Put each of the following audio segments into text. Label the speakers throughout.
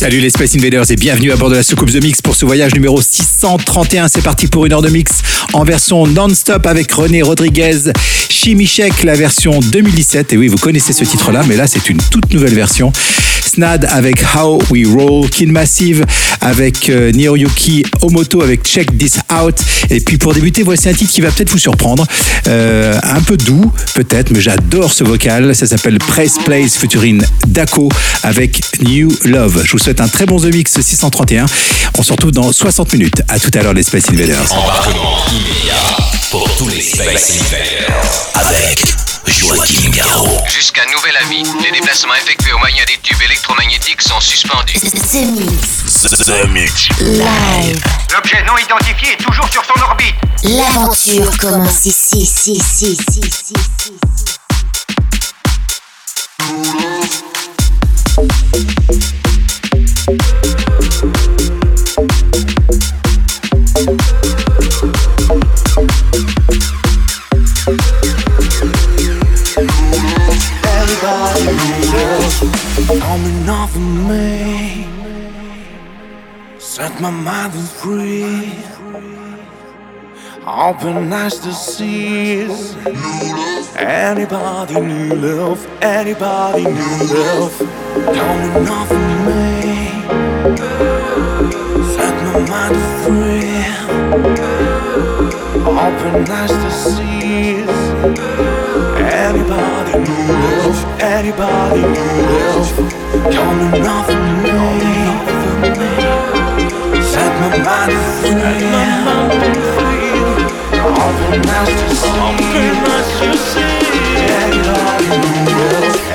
Speaker 1: Salut les Space Invaders et bienvenue à bord de la soucoupe The Mix pour ce voyage numéro 631. C'est parti pour une heure de mix en version non-stop avec René Rodriguez, Chimichek, la version 2017. Et oui, vous connaissez ce titre-là, mais là c'est une toute nouvelle version. Snad avec How We Roll, Kin Massive avec euh, Nihonyuki Omoto avec Check This Out. Et puis pour débuter, voici un titre qui va peut-être vous surprendre. Euh, un peu doux, peut-être, mais j'adore ce vocal. Ça s'appelle Press Place featuring Daco avec New Love. Un très bon The Mix 631. On se retrouve dans 60 minutes. À tout à l'heure, les Space Invaders.
Speaker 2: Embarquement immédiat pour tous les Space Invaders. Avec Joachim Garraud.
Speaker 3: Jusqu'à nouvel avis, les déplacements effectués au moyen des tubes électromagnétiques sont suspendus.
Speaker 4: The Mix.
Speaker 2: The Mix.
Speaker 4: Live.
Speaker 3: L'objet non identifié est toujours sur son orbite.
Speaker 4: L'aventure commence ici, ici, ici, ici, ici, ici.
Speaker 5: coming off Open eyes to see. Anybody new love? Anybody new love? Coming off set free. Open eyes to see anybody knows. lives, knows. me, set my mind free. Open eyes to see, anybody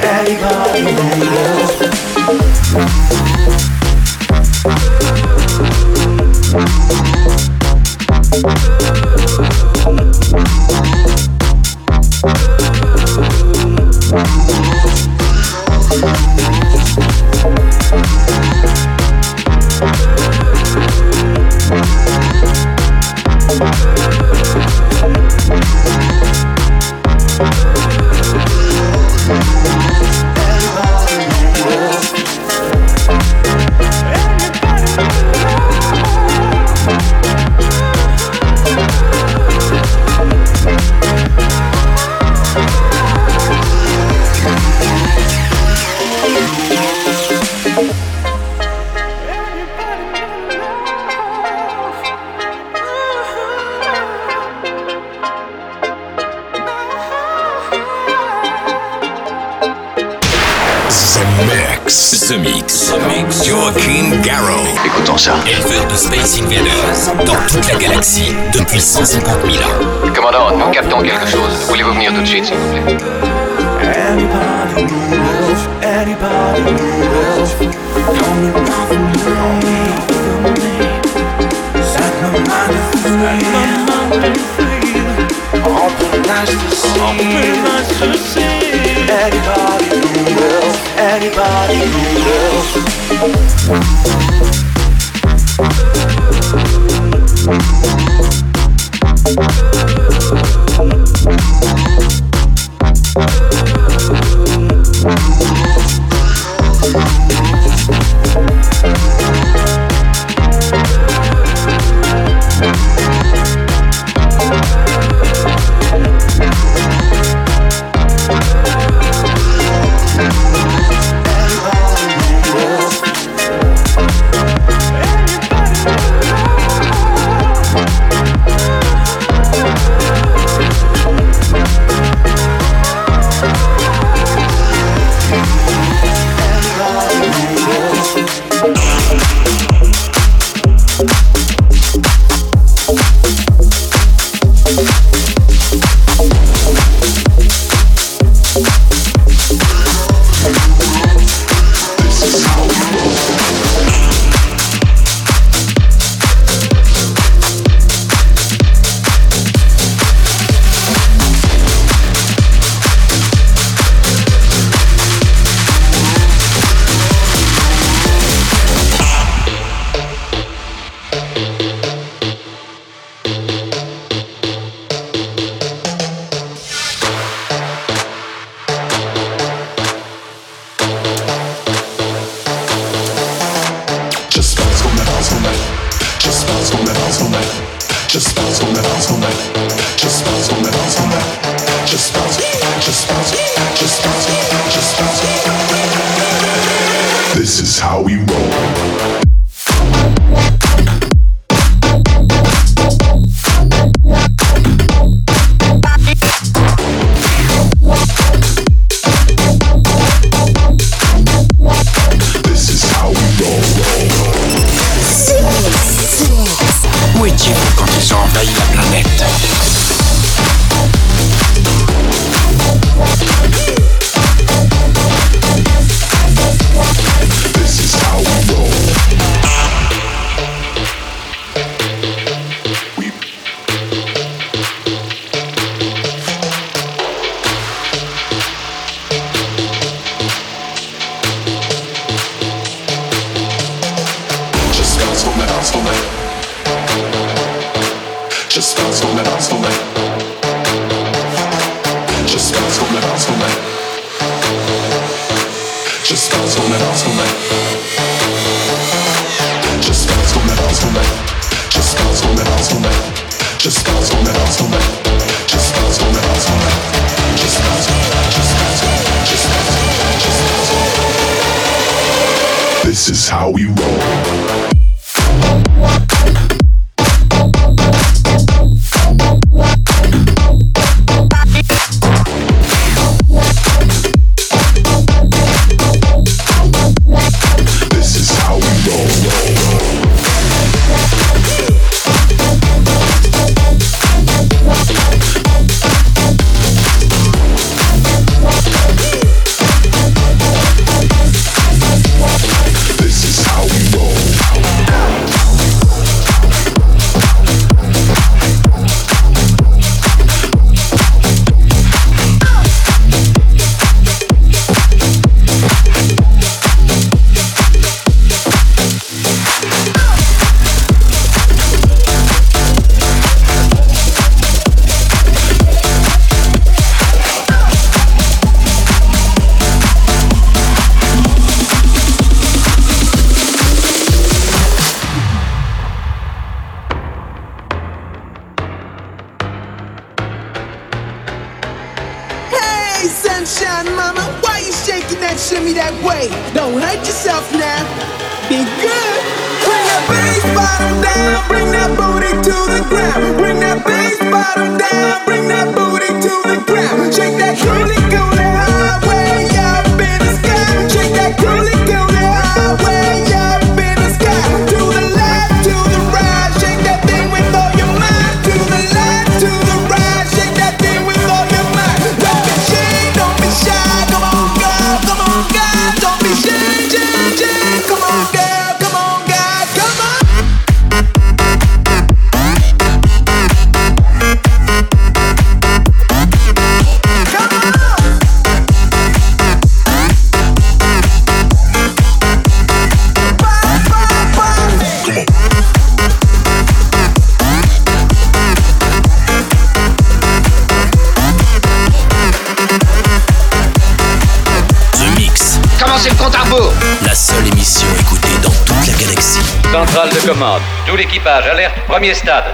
Speaker 5: anybody. Anybody Just bounce on bounce on. Just bounce on bounce on. Just
Speaker 3: bounce, just bounce, just bounce,
Speaker 6: just bounce. This is how we roll. com a minha estátua.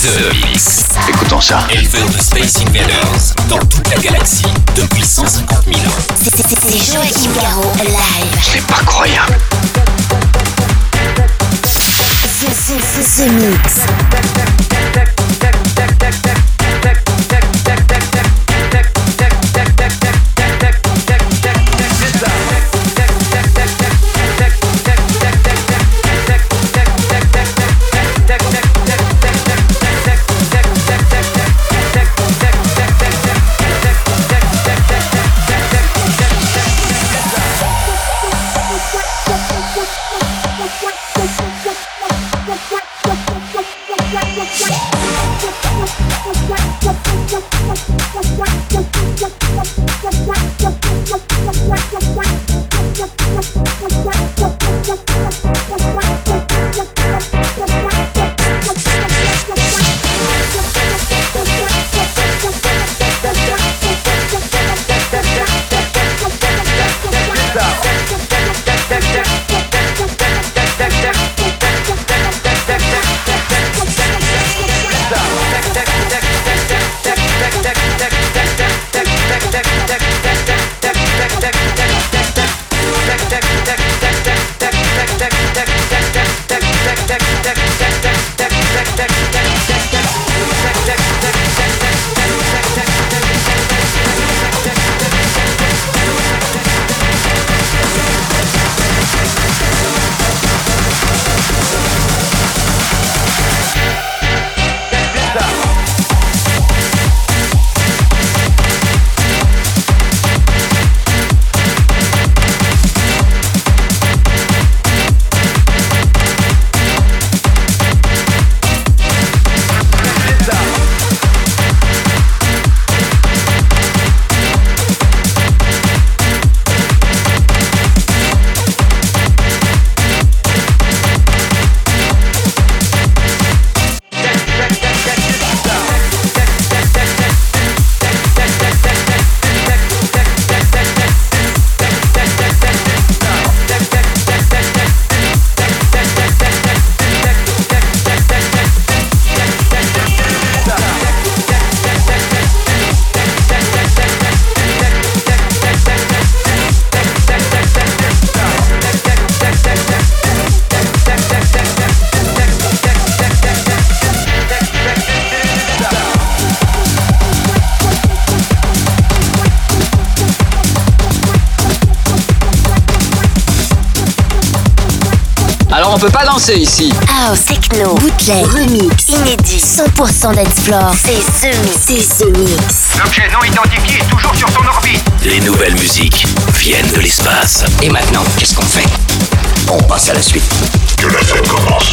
Speaker 4: The Mix.
Speaker 7: Écoutons ça.
Speaker 2: Éleveur de Space Invaders dans toute la galaxie depuis 150 000 ans.
Speaker 4: C'est- c'est- C'est Joachim Garraud live.
Speaker 7: C'est pas croyable.
Speaker 4: The, the, the, the Mix.
Speaker 8: Alors on peut pas danser ici.
Speaker 4: House, techno, bootleg, remix, inédit, 100% dance floor. C'est The Mix. C'est The Mix.
Speaker 3: L'objet non identifié est toujours sur son orbite.
Speaker 2: Les nouvelles musiques viennent de l'espace.
Speaker 8: Et maintenant, qu'est-ce qu'on fait?
Speaker 2: On passe à la suite.
Speaker 6: Que la fête commence.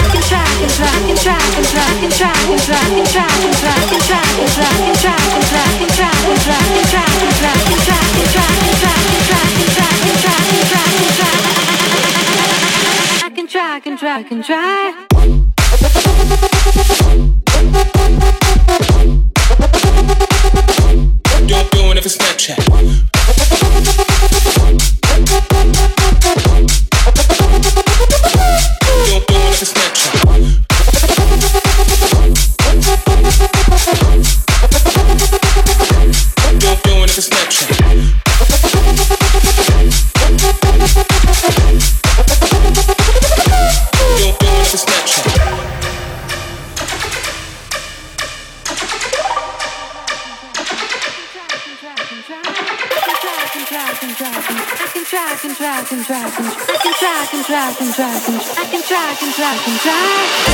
Speaker 9: don't do it if it's Snapchat. try, can try, can try.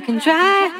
Speaker 4: I can try.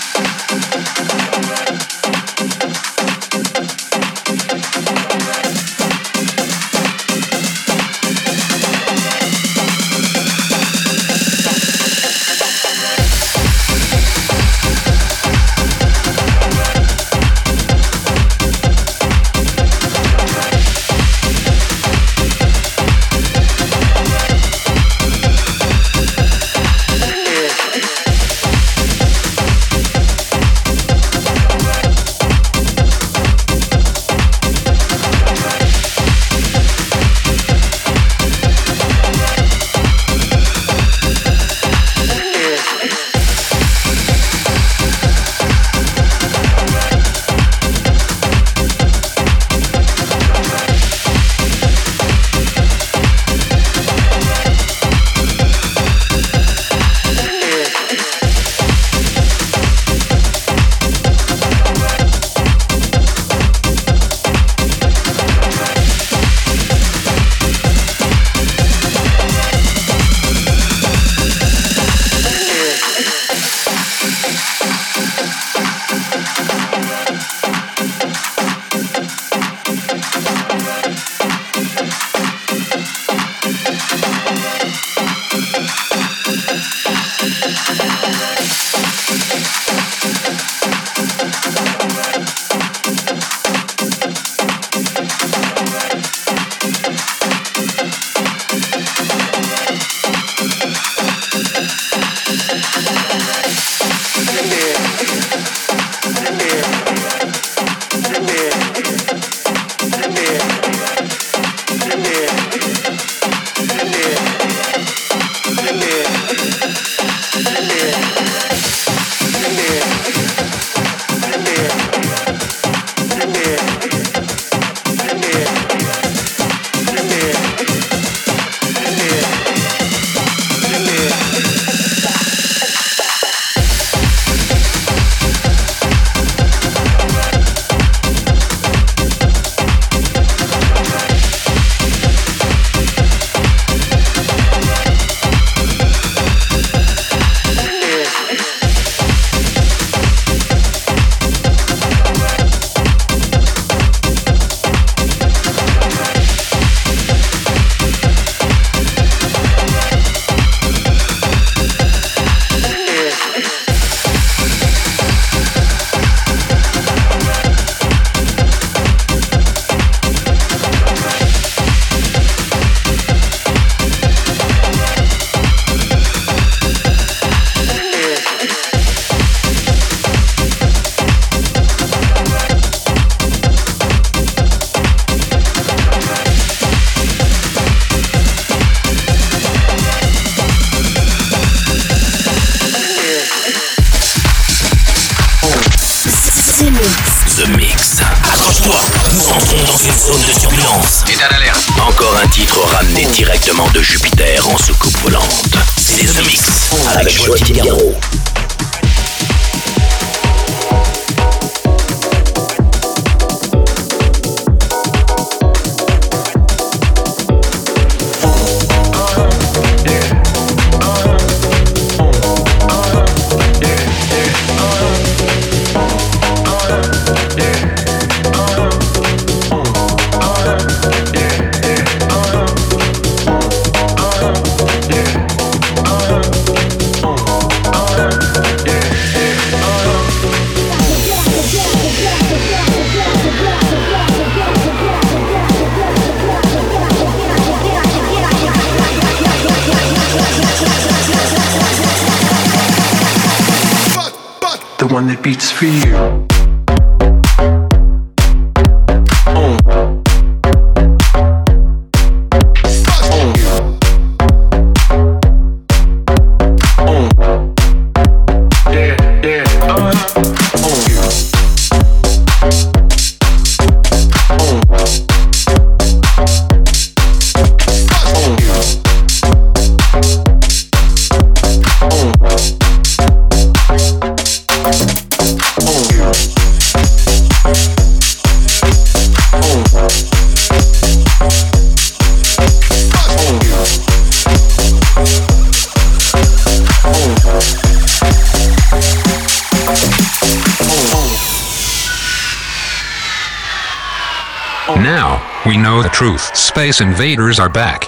Speaker 10: truth. Space invaders are back.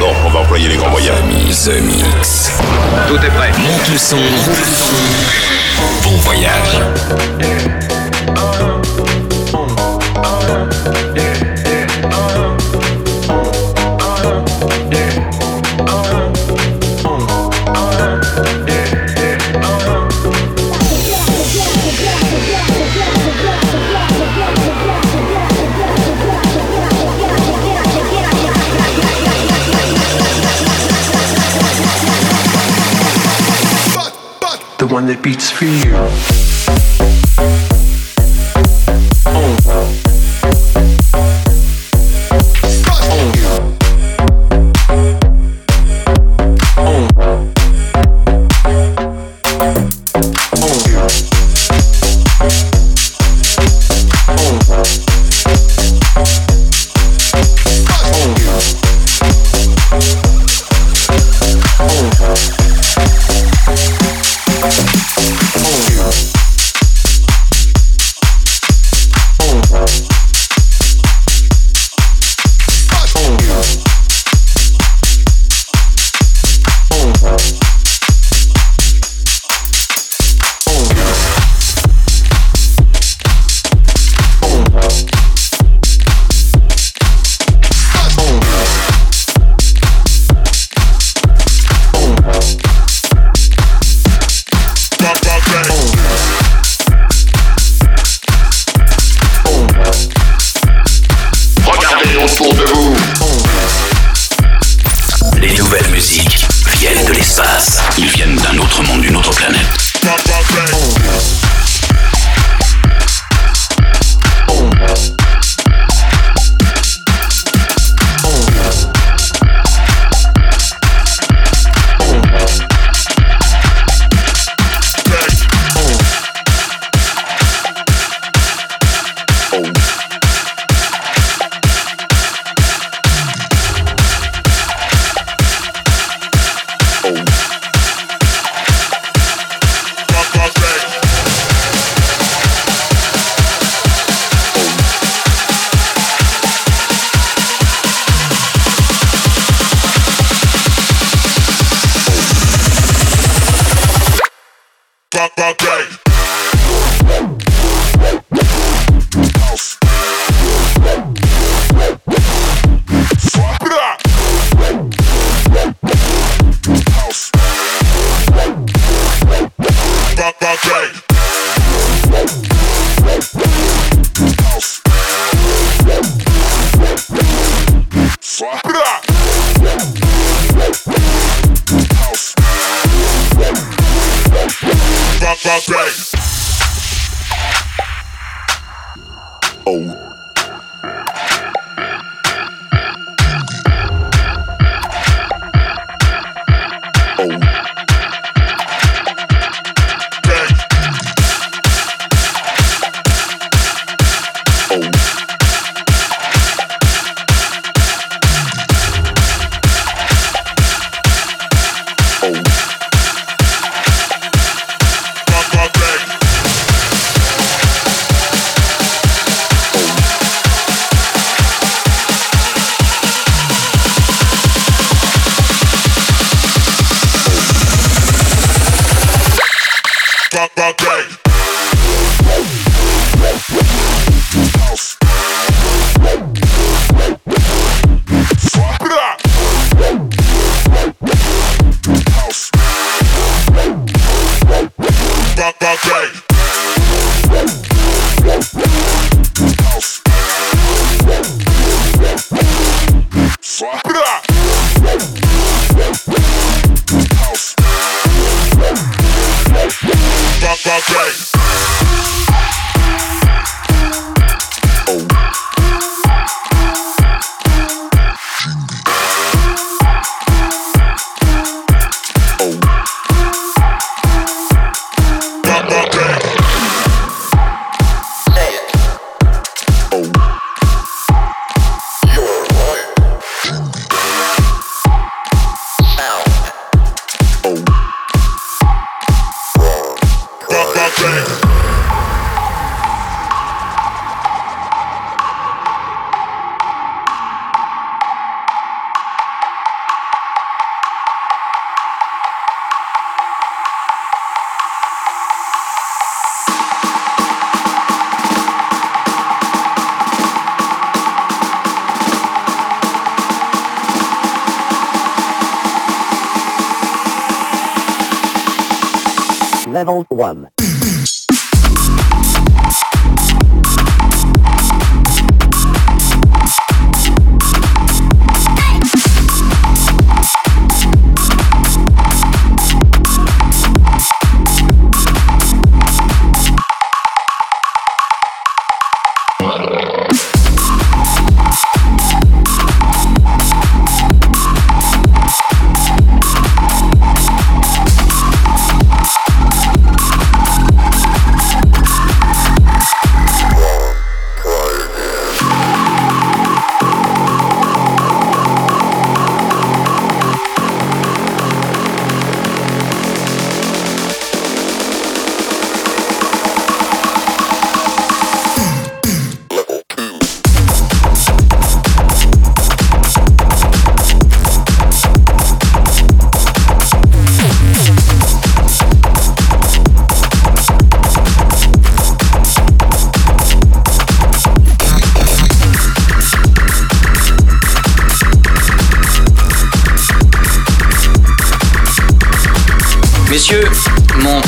Speaker 6: Bon, on va employer les grands moyens.
Speaker 11: The Mix.
Speaker 12: Tout est prêt.
Speaker 11: Monte le son. Bon voyage.
Speaker 7: For you.
Speaker 13: Level 1.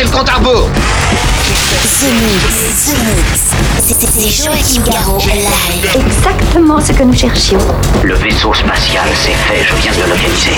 Speaker 8: Commencez le compte à rebours
Speaker 4: The Mix, The Mix. C'est Joachim Garraud live.
Speaker 14: Exactement ce que nous cherchions.
Speaker 7: Le vaisseau spatial, c'est fait, je viens de le localiser.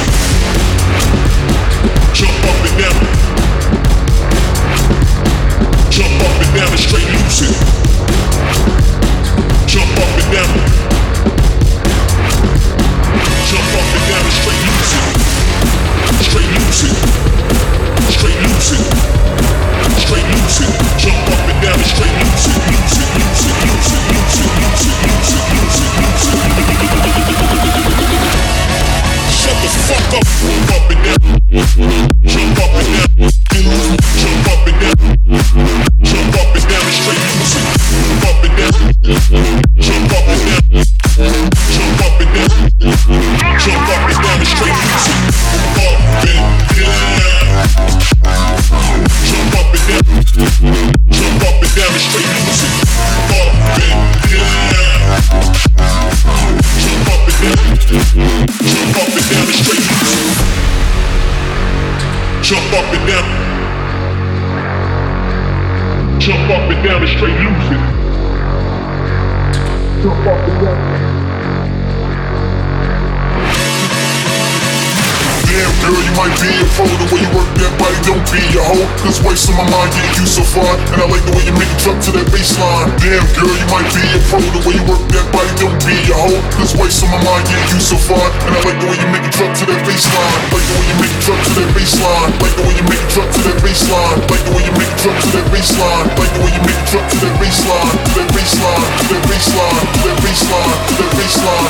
Speaker 9: To Damn girl, you might be a pro The way you work that body, don't be a hoe. Cause waste on my mind, getting you so far. And I like the way you make it drop to that baseline. Like the way you make it drop to that baseline. Like the way you make it drop to that baseline. Like the way you make it drop to that baseline. Like the way you make it drop to that baseline. To that baseline, to that baseline, to that baseline,
Speaker 7: to that baseline.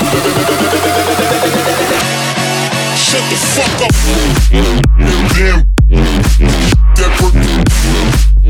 Speaker 7: Shut the fuck up. Damn.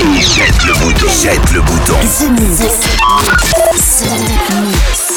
Speaker 9: Et jette le bouton. Jette le bouton.
Speaker 4: The Mix. The Mix.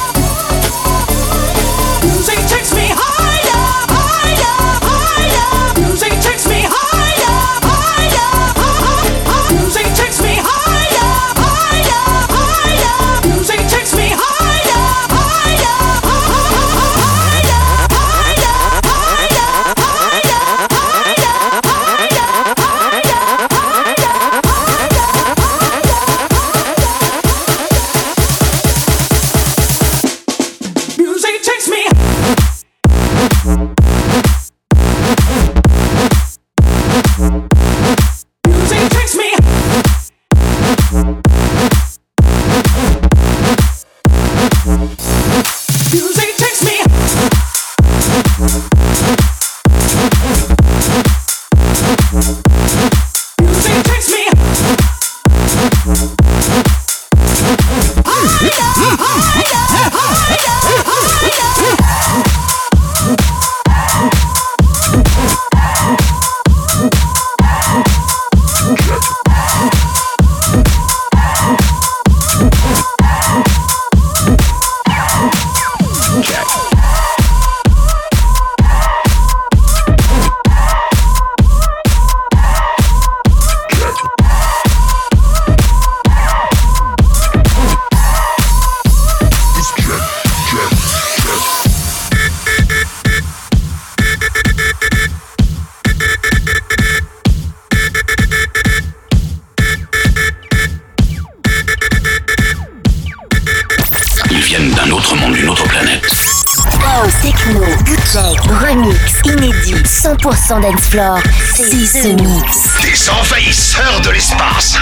Speaker 4: d'Explore, c'est ce mix.
Speaker 2: Des envahisseurs de l'espace.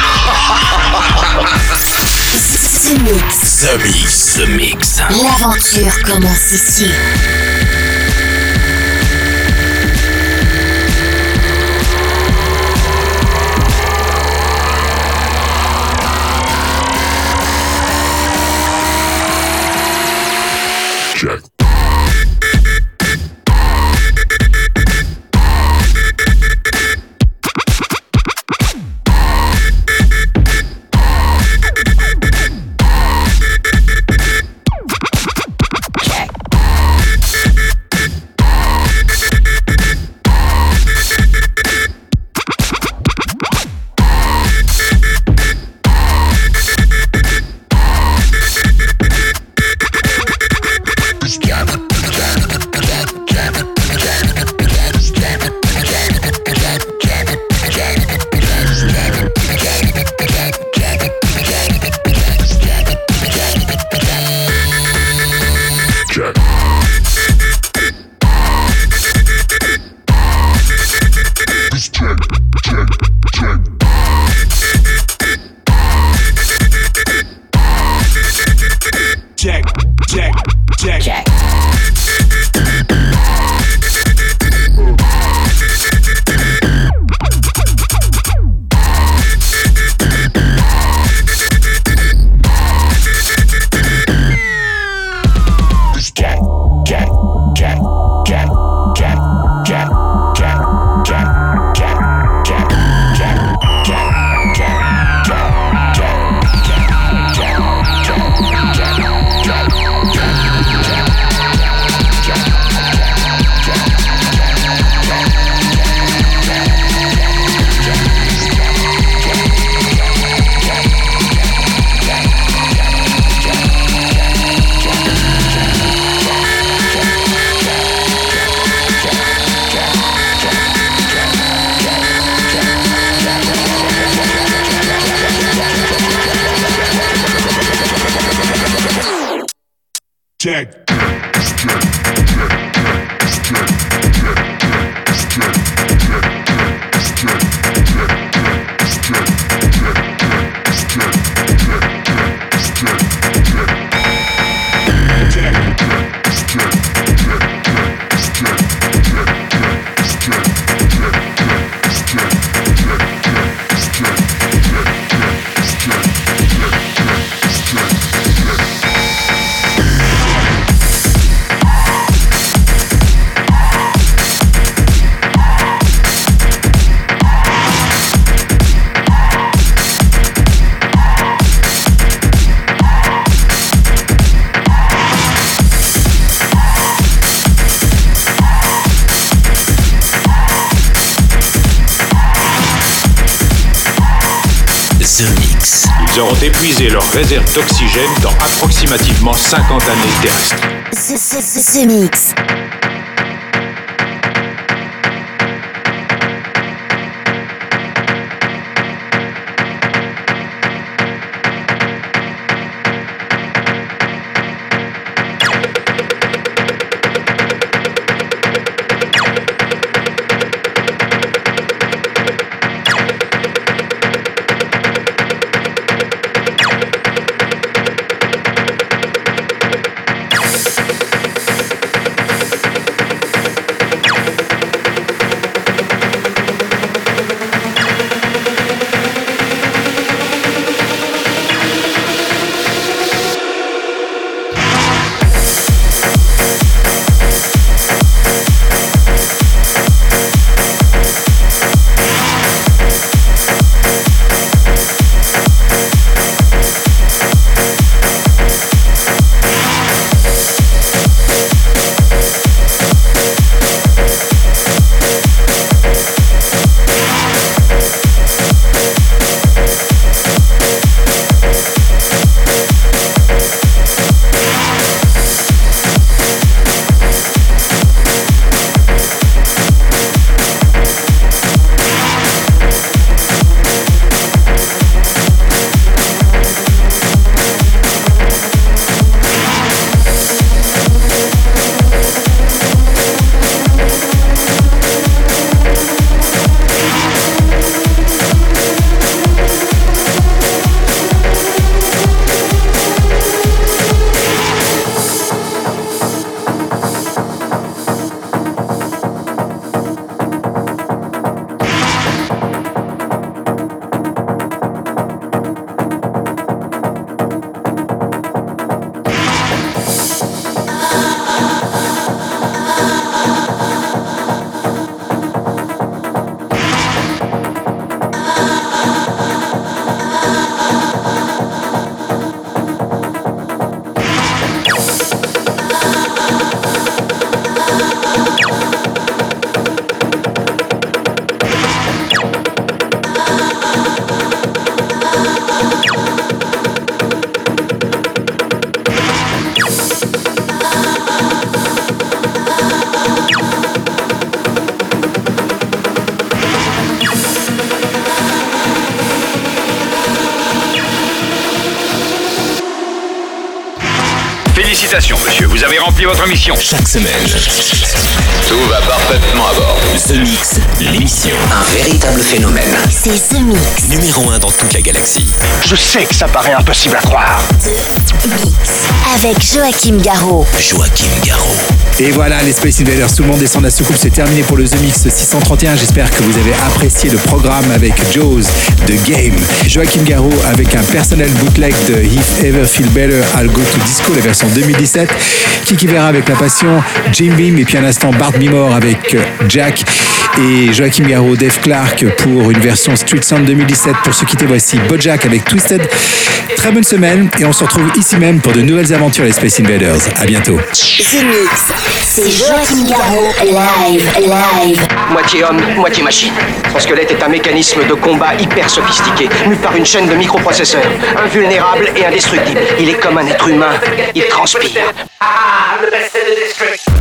Speaker 2: The Mix. Mix.
Speaker 4: L'aventure commence ici.
Speaker 6: Auront épuisé leurs réserves d'oxygène dans approximativement 50 années terrestres.
Speaker 4: The Mix.
Speaker 3: Votre mission.
Speaker 2: Chaque semaine,
Speaker 3: Tout va parfaitement à bord.
Speaker 2: The Mix, l'émission.
Speaker 7: Un véritable phénomène.
Speaker 4: C'est The Mix.
Speaker 2: Numéro 1 dans toute la galaxie.
Speaker 13: Je sais que ça paraît impossible à croire.
Speaker 4: The Mix. Avec Joachim Garraud.
Speaker 2: Joachim Garraud.
Speaker 1: Et voilà, les Space Invaders, tout le monde descend de la soucoupe, c'est terminé pour le The Mix 631. J'espère que vous avez apprécié le programme avec Jaws, The Game, Joachim Garraud avec un personnel bootleg de If Ever Feel Better, I'll Go to Disco, la version 2017, Kiki Vera avec La Passion, Jim Beam et puis un instant Bart Mimor avec euh, Jack et Joachim Garraud, Dave Clark pour une version Street Sound 2017. Pour se quitter, voici Bojack avec Twisted. Très bonne semaine et on se retrouve ici même pour de nouvelles aventures les Space Invaders. À bientôt.
Speaker 4: The Mix. C'est Joachim Garraud. Live, live.
Speaker 13: Moitié homme, moitié machine. Son squelette est un mécanisme de combat hyper sophistiqué, mu par une chaîne de microprocesseurs, invulnérable et indestructible. Il est comme un être humain, il transpire.
Speaker 5: Ah, the best